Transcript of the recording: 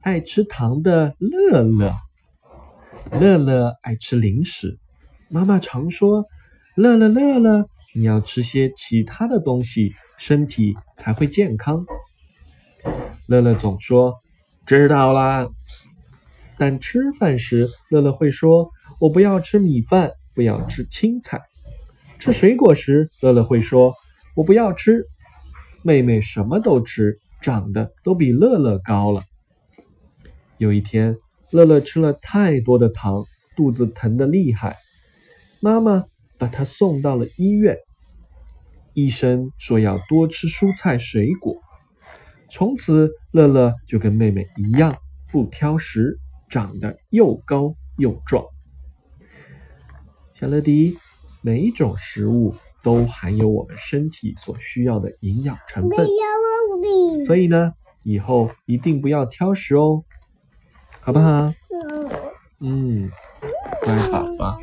爱吃糖的乐乐。乐乐爱吃零食，妈妈常说：“乐乐乐乐，你要吃些其他的东西，身体才会健康。”乐乐总说：“知道啦。”但吃饭时，乐乐会说：“我不要吃米饭，不要吃青菜。”吃水果时，乐乐会说：“我不要吃。”妹妹什么都吃，长得都比乐乐高了。有一天，乐乐吃了太多的糖，肚子疼得厉害。妈妈把他送到了医院，医生说要多吃蔬菜水果。从此，乐乐就跟妹妹一样，不挑食，长得又高又壮。小乐迪，每一种食物都含有我们身体所需要的营养成分，所以呢，以后一定不要挑食哦。好不好？嗯，乖宝宝。